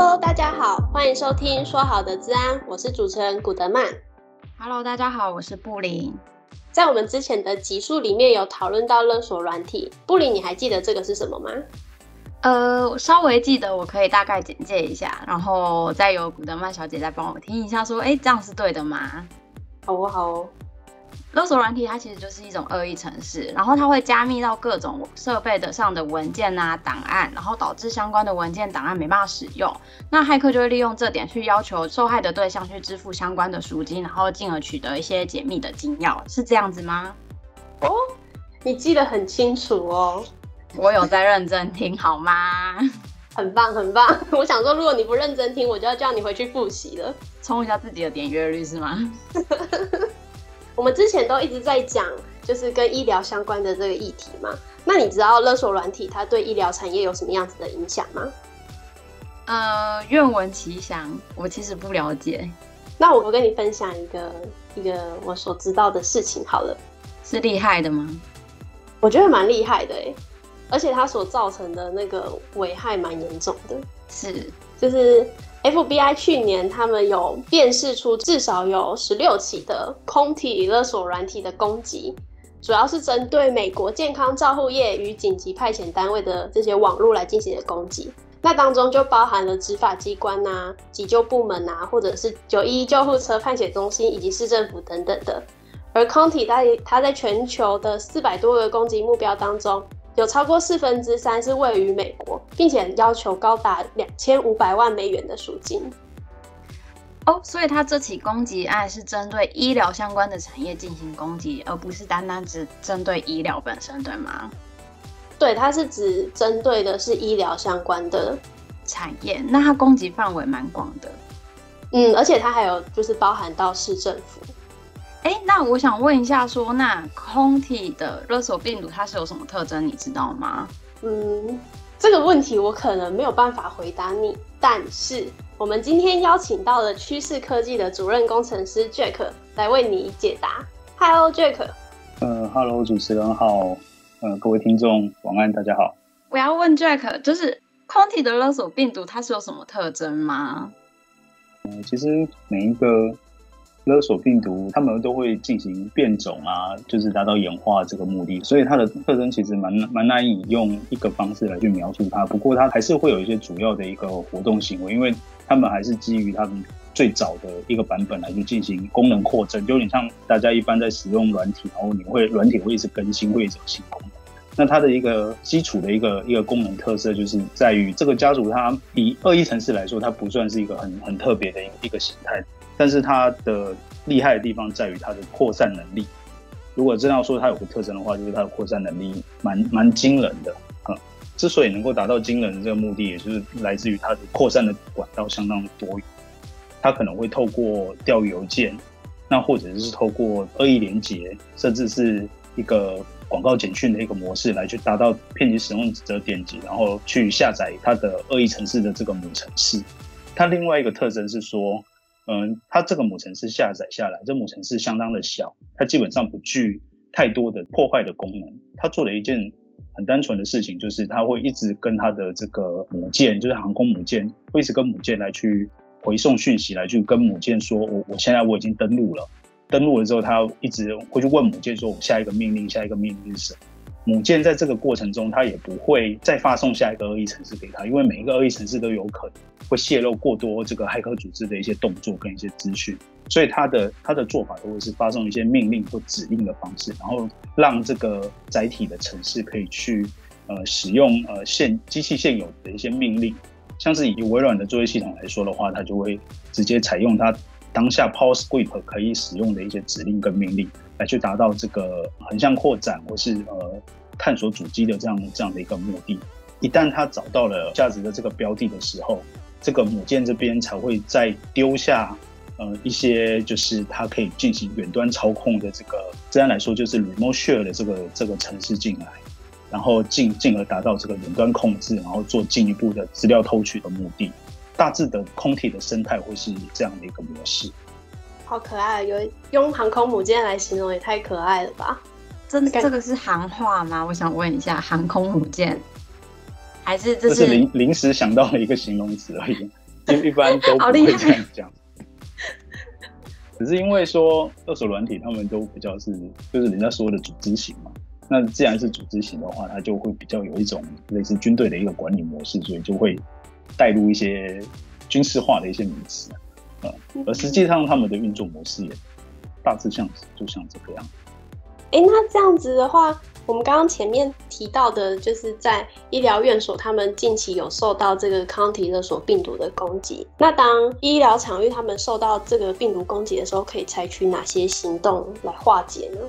Hello，大家好，欢迎收听说好的治安，我是主持人古德曼。Hello，大家好，我是布林。在我们之前的集数里面有讨论到勒索软体，布林，你还记得这个是什么吗？呃，稍微记得，我可以大概简介一下，然后再由古德曼小姐再帮我听一下，说，哎，这样是对的吗？好哦，好哦。勒索软体它其实就是一种恶意程式，然后它会加密到各种设备的上的文件啊、档案，然后导致相关的文件档案没办法使用。那骇客就会利用这点去要求受害的对象去支付相关的赎金，然后进而取得一些解密的金钥，是这样子吗？哦，你记得很清楚哦。我有在认真听，好吗？很棒，很棒。我想说，如果你不认真听，我就要叫你回去复习了，冲一下自己的点阅率是吗？我们之前都一直在讲，就是跟医疗相关的这个议题嘛。那你知道勒索软体它对医疗产业有什么样子的影响吗？呃，愿闻其详。我其实不了解。那我我跟你分享一个一个我所知道的事情好了。是厉害的吗？我觉得蛮厉害的哎，而且它所造成的那个危害蛮严重的。是，就是。FBI 去年他们有辨识出至少有十六起的空体勒索软体的攻击，主要是针对美国健康照护业与紧急派遣单位的这些网络来进行的攻击。那当中就包含了执法机关呐、急救部门啊，或者是九一一救护车派遣中心以及市政府等等的。而空体在它在全球的四百多个攻击目标当中，有超过四分之三是位于美国，并且要求高达两千五百万美元的赎金。哦，所以他这起攻击案是针对医疗相关的产业进行攻击，而不是单单只针对医疗本身，对吗？对，它是指针对的是医疗相关的产业。那它攻击范围蛮广的。嗯，而且它还有就是包含到市政府。哎，那我想问一下说，说那空体的勒索病毒它是有什么特征，你知道吗？嗯，这个问题我可能没有办法回答你，但是我们今天邀请到了趋势科技的主任工程师 Jack 来为你解答。Hello，Jack。呃，Hello，主持人好。呃，各位听众晚安，大家好。我要问 Jack，就是空体的勒索病毒它是有什么特征吗？呃，其实每一个。勒索病毒，他们都会进行变种啊，就是达到演化这个目的，所以它的特征其实蛮蛮难以用一个方式来去描述它。不过它还是会有一些主要的一个活动行为，因为他们还是基于他们最早的一个版本来去进行功能扩增，就有点像大家一般在使用软体，然后你会软体会一直更新，会一直新功能。那它的一个基础的一个一个功能特色，就是在于这个家族它以恶意程式来说，它不算是一个很很特别的一个一个形态。但是它的厉害的地方在于它的扩散能力。如果真要说它有个特征的话，就是它的扩散能力蛮蛮惊人的。嗯，之所以能够达到惊人的这个目的，也就是来自于它的扩散的管道相当多。它可能会透过钓鱼邮件，那或者是透过恶意连接，甚至是一个广告简讯的一个模式来去达到骗取使用者点击，然后去下载它的恶意程式的这个母程式。它另外一个特征是说。嗯，它这个母程式下载下来，这母程式相当的小，它基本上不具太多的破坏的功能。它做了一件很单纯的事情，就是它会一直跟它的这个母舰，就是航空母舰，会一直跟母舰来去回送讯息，来去跟母舰说，我我现在我已经登陆了。登陆了之后，它一直会去问母舰说，我下一个命令，下一个命令是什么？母舰在这个过程中，它也不会再发送下一个恶意程式给他，因为每一个恶意程式都有可能会泄露过多这个骇客组织的一些动作跟一些资讯，所以它的它的做法都会是发送一些命令或指令的方式，然后让这个载体的程式可以去呃使用呃现机器现有的一些命令，像是以微软的作业系统来说的话，它就会直接采用它当下 PowerScript 可以使用的一些指令跟命令。来去达到这个横向扩展或是呃探索主机的这样这样的一个目的。一旦它找到了价值的这个标的的时候，这个母舰这边才会再丢下呃一些就是它可以进行远端操控的这个，自然来说就是 remote share 的这个这个程式进来，然后进进而达到这个远端控制，然后做进一步的资料偷取的目的。大致的空体的生态会是这样的一个模式。好可爱，有用航空母舰来形容也太可爱了吧？真的，这个是行话吗？我想问一下，航空母舰还是这是临临时想到的一个形容词而已？一 一般都不会这样讲。只是因为说二手软体，他们都比较是就是人家说的组织型嘛。那既然是组织型的话，它就会比较有一种类似军队的一个管理模式，所以就会带入一些军事化的一些名词啊。而实际上他们的运作模式也大致像就像这个样。哎，那这样子的话。我们刚刚前面提到的，就是在医疗院所，他们近期有受到这个康体勒索病毒的攻击。那当医疗场域他们受到这个病毒攻击的时候，可以采取哪些行动来化解呢？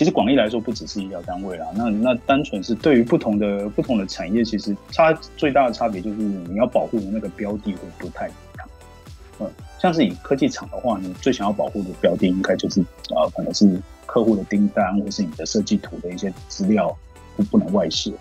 其实广义来说，不只是医疗单位啦，那那单纯是对于不同的不同的产业，其实差最大的差别就是你要保护的那个标的会不太一样。嗯，像是以科技厂的话，你最想要保护的标的，应该就是啊、呃，可能是。客户的订单或是你的设计图的一些资料不不能外泄。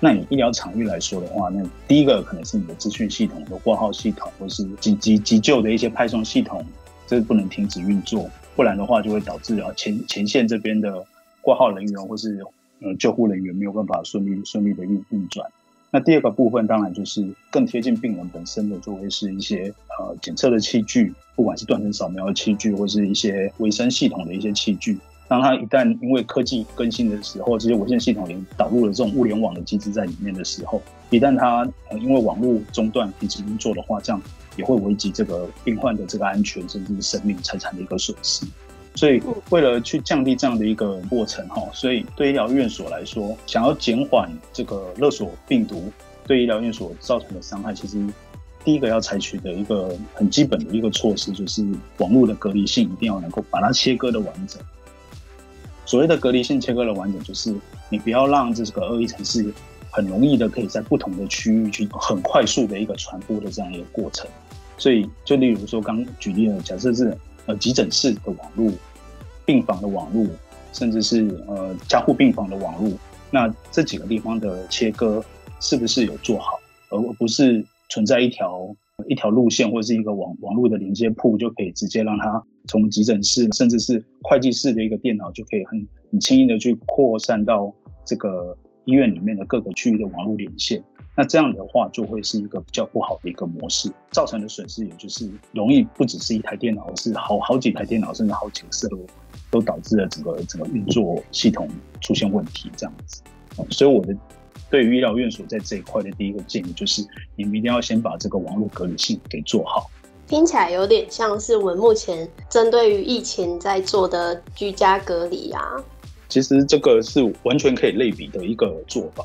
那你医疗场域来说的话，那第一个可能是你的资讯系统的挂号系统，或是急急急救的一些派送系统，这不能停止运作，不然的话就会导致啊前前线这边的挂号人员或是呃救护人员没有办法顺利顺利的运运转。那第二个部分当然就是更贴近病人本身的，就会是一些呃检测的器具，不管是断层扫描的器具，或是一些维生系统的一些器具。当它一旦因为科技更新的时候，这些无线系统连导入了这种物联网的机制在里面的时候，一旦它呃因为网络中断停止运作的话，这样也会危及这个病患的这个安全，甚至是生命财产的一个损失。所以为了去降低这样的一个过程哈，所以对医疗院所来说，想要减缓这个勒索病毒对医疗院所造成的伤害，其实第一个要采取的一个很基本的一个措施，就是网络的隔离性一定要能够把它切割的完整。所谓的隔离性切割的完整，就是你不要让这个恶意程式很容易的可以在不同的区域去很快速的一个传播的这样一个过程。所以，就例如说刚举例了，假设是呃急诊室的网络、病房的网络，甚至是呃加护病房的网络，那这几个地方的切割是不是有做好，而不是存在一条一条路线或者是一个网网络的连接铺就可以直接让它。从急诊室，甚至是会计室的一个电脑，就可以很很轻易的去扩散到这个医院里面的各个区域的网络连线。那这样的话，就会是一个比较不好的一个模式，造成的损失也就是容易不只是一台电脑，而是好好几台电脑，甚至好几个设备，都导致了整个整个运作系统出现问题。这样子，所以我的对于医疗院所在这一块的第一个建议就是，你们一定要先把这个网络隔离性给做好。听起来有点像是我们目前针对于疫情在做的居家隔离啊。其实这个是完全可以类比的一个做法。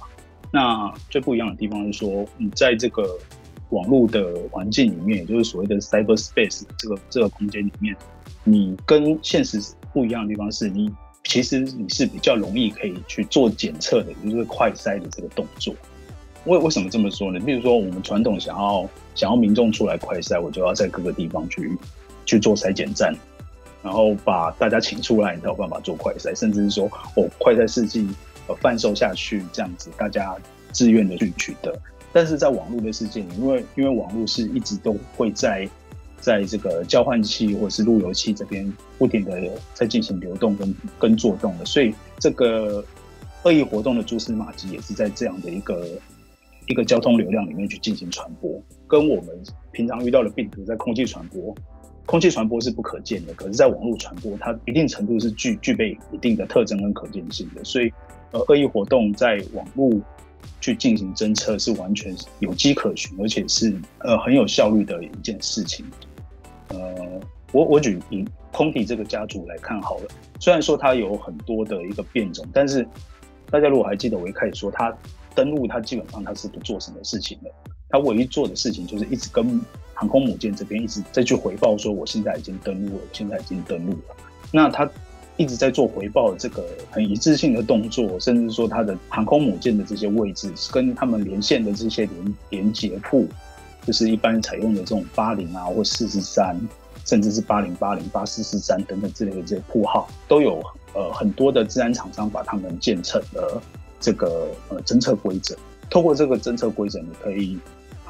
那最不一样的地方是说，你在这个网络的环境里面，也就是所谓的 cyberspace 这个这个空间里面，你跟现实不一样的地方是你其实你是比较容易可以去做检测的，就是快筛的这个动作。为为什么这么说呢？比如说，我们传统想要想要民众出来快筛，我就要在各个地方去去做筛检站，然后把大家请出来，你才有办法做快筛，甚至是说，哦，快筛试剂贩售下去，这样子大家自愿的去取得。但是在网络的世界里，因为因为网络是一直都会在在这个交换器或者是路由器这边不停的在进行流动跟跟作动的，所以这个恶意活动的蛛丝马迹也是在这样的一个。一个交通流量里面去进行传播，跟我们平常遇到的病毒在空气传播，空气传播是不可见的，可是在网络传播，它一定程度是具具备一定的特征跟可见性的。所以，呃，恶意活动在网络去进行侦测是完全有迹可循，而且是呃很有效率的一件事情。呃，我我举以空体这个家族来看好了，虽然说它有很多的一个变种，但是大家如果还记得我一开始说它。登陆，它基本上它是不做什么事情的，他唯一做的事情就是一直跟航空母舰这边一直在去回报说，我现在已经登陆了，现在已经登陆了。那他一直在做回报的这个很一致性的动作，甚至说他的航空母舰的这些位置跟他们连线的这些连连接埠，就是一般采用的这种八零啊或四十三，甚至是八零八零八四四三等等之类的这些铺号，都有呃很多的治安厂商把他们建成了。这个呃侦测规则，透过这个侦测规则，你可以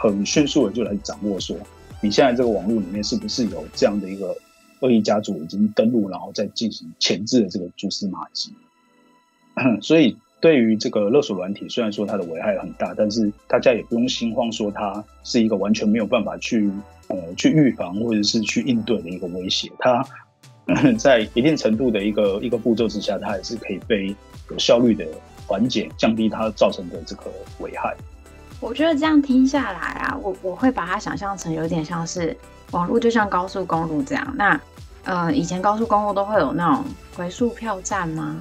很迅速的就来掌握说，你现在这个网络里面是不是有这样的一个恶意家族已经登录，然后再进行前置的这个蛛丝马迹。所以对于这个勒索软体，虽然说它的危害很大，但是大家也不用心慌，说它是一个完全没有办法去呃去预防或者是去应对的一个威胁。它 在一定程度的一个一个步骤之下，它还是可以被有效率的缓解，降低它造成的这个危害。我觉得这样听下来啊，我我会把它想象成有点像是网络，就像高速公路这样。那呃，以前高速公路都会有那种回数票站吗？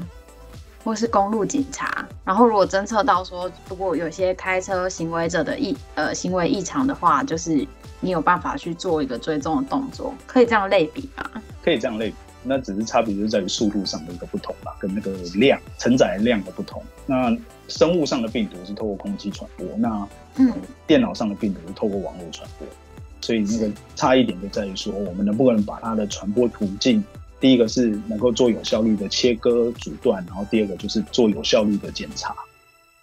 或是公路警察？然后如果侦测到说，如果有些开车行为者的异呃行为异常的话，就是你有办法去做一个追踪的动作，可以这样类比吗？可以这样类比，那只是差别就是在于速度上的一个不同吧，跟那个量承载量的不同。那生物上的病毒是透过空气传播，那嗯，电脑上的病毒是透过网络传播，所以那个差异点就在于说，我们能不能把它的传播途径，第一个是能够做有效率的切割阻断，然后第二个就是做有效率的检查。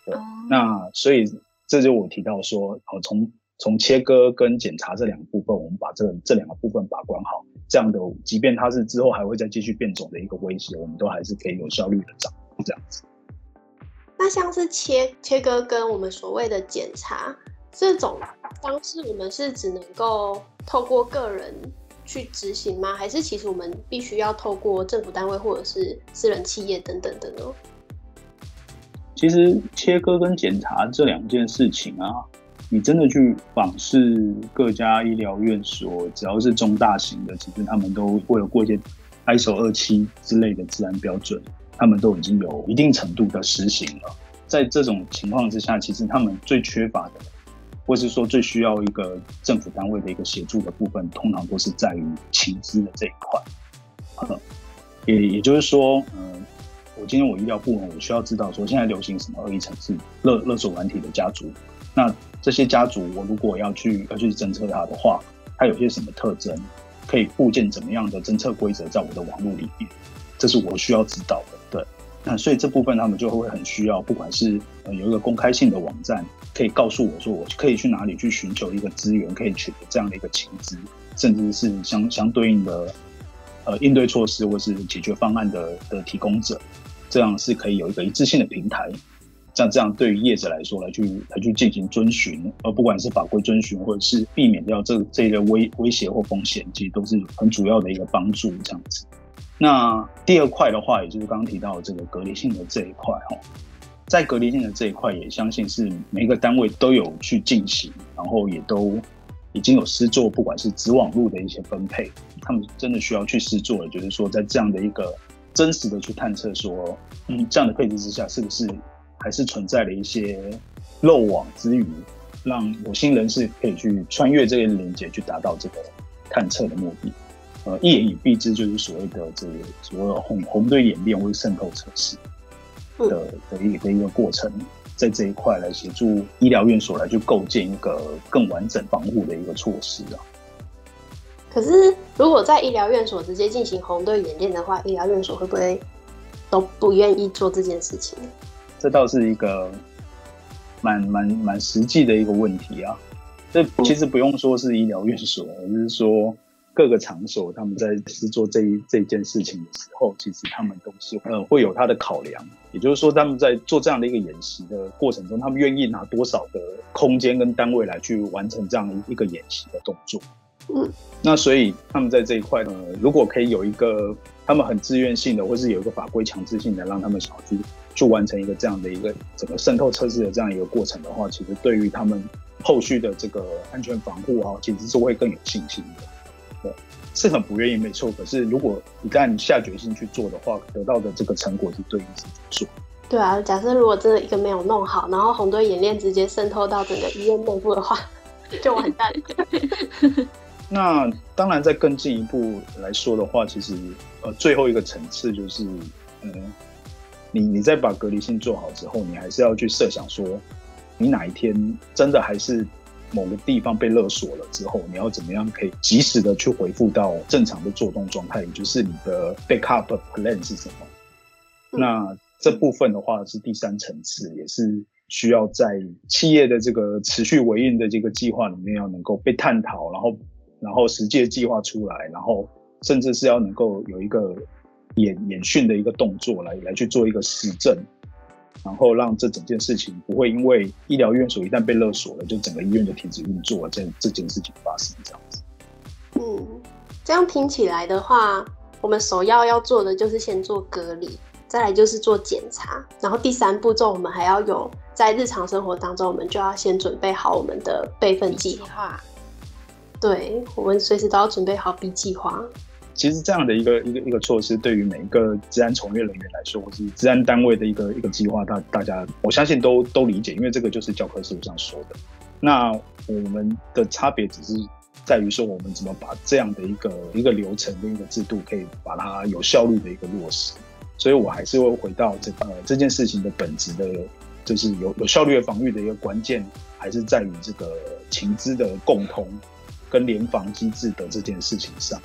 对，那所以这就我提到说，哦，从从切割跟检查这两个部分，我们把这个这两个部分把关好，这样的，即便它是之后还会再继续变种的一个威胁，我们都还是可以有效率的掌握这样子。那像是切切割跟我们所谓的检查这种方式，我们是只能够透过个人去执行吗？还是其实我们必须要透过政府单位或者是私人企业等等的呢？其实切割跟检查这两件事情啊，你真的去访视各家医疗院所，只要是中大型的，其实他们都会有过一些 ISO 二七之类的治安标准。他们都已经有一定程度的实行了，在这种情况之下，其实他们最缺乏的，或是说最需要一个政府单位的一个协助的部分，通常都是在于情资的这一块。也也就是说，嗯、我今天我医疗部门，我需要知道说现在流行什么恶意程式、勒勒索软体的家族，那这些家族，我如果要去要去侦测它的话，它有些什么特征，可以构建怎么样的侦测规则在我的网络里面，这是我需要知道的。对那所以这部分他们就会很需要，不管是有一个公开性的网站，可以告诉我说我可以去哪里去寻求一个资源，可以取得这样的一个情资，甚至是相相对应的呃应对措施或是解决方案的的提供者，这样是可以有一个一致性的平台，像这样对于业者来说来去来去进行遵循，而不管是法规遵循或者是避免掉这这一个威威胁或风险，其实都是很主要的一个帮助，这样子。那第二块的话，也就是刚刚提到的这个隔离性的这一块哈，在隔离性的这一块，也相信是每个单位都有去进行，然后也都已经有施做，不管是子网络的一些分配，他们真的需要去施作，就是说在这样的一个真实的去探测说，嗯，这样的配置之下，是不是还是存在了一些漏网之鱼，让有心人士可以去穿越这个连接，去达到这个探测的目的。呃，一言以蔽之，就是所谓的这个所谓红红队演练或者渗透测试的的一个的一个过程，在这一块来协助医疗院所来去构建一个更完整防护的一个措施啊。可是，如果在医疗院所直接进行红队演练的话，医疗院所会不会都不愿意做这件事情？这倒是一个蛮蛮蛮实际的一个问题啊。这其实不用说是医疗院所，而是说。各个场所，他们在是做这一这一件事情的时候，其实他们都是呃会有他的考量。也就是说，他们在做这样的一个演习的过程中，他们愿意拿多少的空间跟单位来去完成这样一个演习的动作。嗯，那所以他们在这一块呢，如果可以有一个他们很自愿性的，或是有一个法规强制性的，让他们想要去去完成一个这样的一个整个渗透测试的这样一个过程的话，其实对于他们后续的这个安全防护啊，其实是会更有信心的。是很不愿意，没错。可是如果一旦下决心去做的话，得到的这个成果是对应是做。对啊，假设如果真的一个没有弄好，然后红队演练直接渗透到整个医院内部的话，就完蛋了。那当然，再更进一步来说的话，其实呃，最后一个层次就是，嗯，你你在把隔离性做好之后，你还是要去设想说，你哪一天真的还是。某个地方被勒索了之后，你要怎么样可以及时的去回复到正常的作动状态？也就是你的 backup plan 是什么？那这部分的话是第三层次，也是需要在企业的这个持续维运的这个计划里面要能够被探讨，然后然后实际的计划出来，然后甚至是要能够有一个演演训的一个动作来来去做一个实证。然后让这整件事情不会因为医疗院所一旦被勒索了，就整个医院就停止运作了，这这件事情发生这样子。嗯，这样听起来的话，我们首要要做的就是先做隔离，再来就是做检查，然后第三步骤我们还要有在日常生活当中，我们就要先准备好我们的备份计划。对，我们随时都要准备好 B 计划。其实这样的一个一个一个措施，对于每一个治安从业人员来说，或是治安单位的一个一个计划，大大家我相信都都理解，因为这个就是教科书上说的。那我们的差别只是在于说，我们怎么把这样的一个一个流程跟一个制度，可以把它有效率的一个落实。所以我还是会回到这个这件事情的本质的，就是有有效率的防御的一个关键，还是在于这个情资的共通跟联防机制的这件事情上。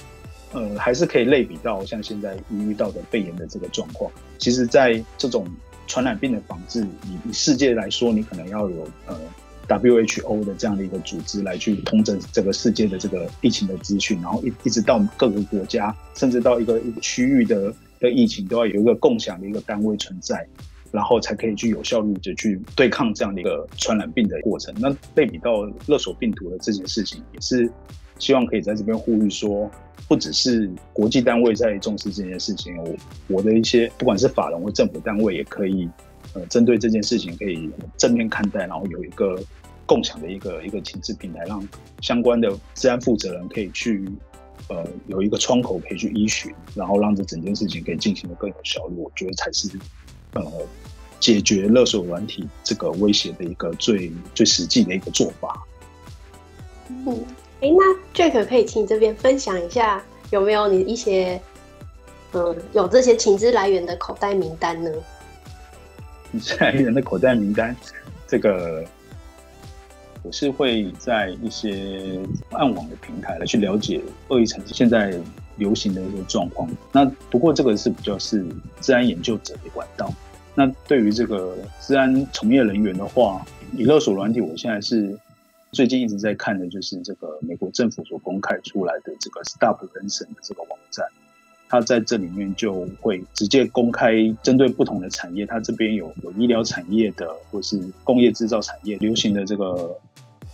呃，还是可以类比到像现在遇到的肺炎的这个状况。其实，在这种传染病的防治，以以世界来说，你可能要有呃 WHO 的这样的一个组织来去统整这个世界的这个疫情的资讯，然后一一直到各个国家，甚至到一个一个区域的的疫情，都要有一个共享的一个单位存在，然后才可以去有效率的去对抗这样的一个传染病的过程。那类比到勒索病毒的这件事情，也是希望可以在这边呼吁说。不只是国际单位在重视这件事情，我我的一些不管是法人或政府单位也可以，呃，针对这件事情可以正面看待，然后有一个共享的一个一个情治平台，让相关的治安负责人可以去，呃，有一个窗口可以去依循，然后让这整件事情可以进行的更有效率。我觉得才是，呃，解决勒索软体这个威胁的一个最最实际的一个做法。嗯。哎，那 Jack 可以请你这边分享一下，有没有你一些，嗯，有这些情资来源的口袋名单呢？情资来源的口袋名单，这个我是会在一些暗网的平台来去了解恶意程式现在流行的一些状况。那不过这个是比较是治安研究者的管道。那对于这个治安从业人员的话，以勒索软体，我现在是。最近一直在看的就是这个美国政府所公开出来的这个 Stop Ransom 的这个网站，它在这里面就会直接公开针对不同的产业，它这边有有医疗产业的，或是工业制造产业流行的这个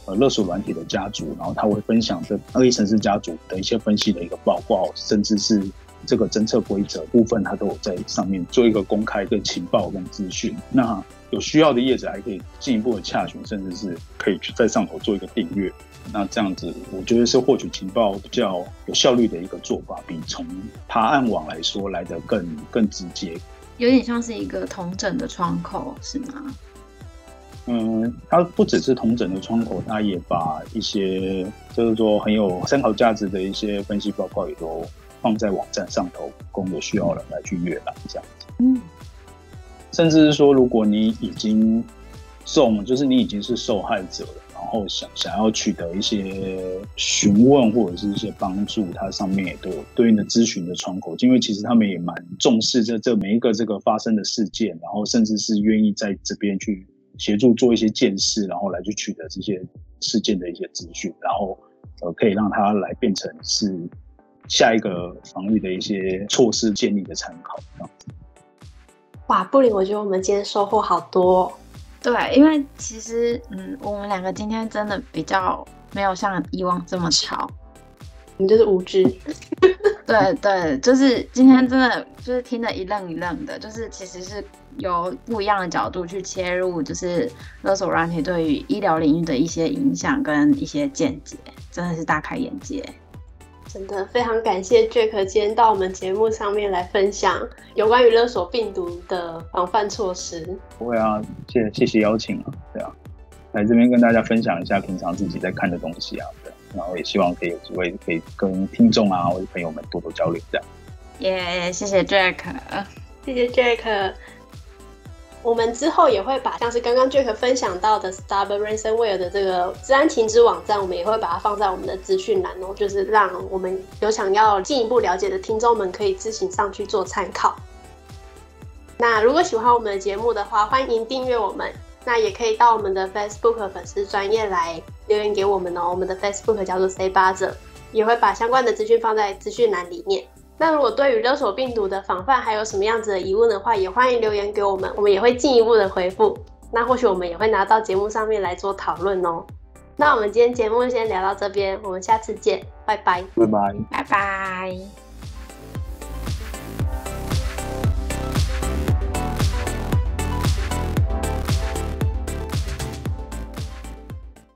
呃勒索软体的家族，然后他会分享这恶意程式家族的一些分析的一个报告，甚至是。这个侦测规则部分，它都有在上面做一个公开的情报跟资讯。那有需要的业者还可以进一步的洽询，甚至是可以去在上头做一个订阅。那这样子，我觉得是获取情报比较有效率的一个做法，比从爬暗网来说来得更更直接。有点像是一个同整的窗口，是吗？嗯，它不只是同整的窗口，它也把一些就是说很有参考价值的一些分析报告也都。放在网站上头，供有需要人来去阅览这样子。嗯，甚至是说，如果你已经中，就是你已经是受害者，然后想想要取得一些询问或者是一些帮助，它上面也都有对应的咨询的窗口。因为其实他们也蛮重视这这每一个这个发生的事件，然后甚至是愿意在这边去协助做一些建识，然后来去取得这些事件的一些资讯，然后呃可以让它来变成是。下一个防御的一些措施建立的参考，这样子。哇，布林，我觉得我们今天收获好多哦。对，因为其实，嗯，我们两个今天真的比较没有像以往这么吵，我们就是无知。对对，就是今天真的就是听得一愣一愣的，就是其实是由不一样的角度去切入，就是勒索软体对于医疗领域的一些影响跟一些见解，真的是大开眼界。真的非常感谢 Jack 今天到我们节目上面来分享有关于勒索病毒的防范措施。不会啊，谢谢谢邀请啊，对啊，来这边跟大家分享一下平常自己在看的东西啊，对，然后也希望可以有机会可以跟听众啊或者朋友们多多交流这样。耶，yeah, 谢谢 Jack，谢谢 Jack。我们之后也会把像是刚刚 Jack 分享到的 Stop Ransomware 的这个资安停止网站，我们也会把它放在我们的资讯栏哦，就是让我们有想要进一步了解的听众们可以自行上去做参考。那如果喜欢我们的节目的话，欢迎订阅我们，那也可以到我们的 Facebook 粉丝专业来留言给我们哦。我们的 Facebook 叫做 Stay Buzz，也会把相关的资讯放在资讯栏里面。那如果对于勒索病毒的防范还有什么样子的疑问的话，也欢迎留言给我们，我们也会进一步的回复。那或许我们也会拿到节目上面来做讨论哦。那我们今天节目先聊到这边，我们下次见，拜拜，拜拜，拜拜。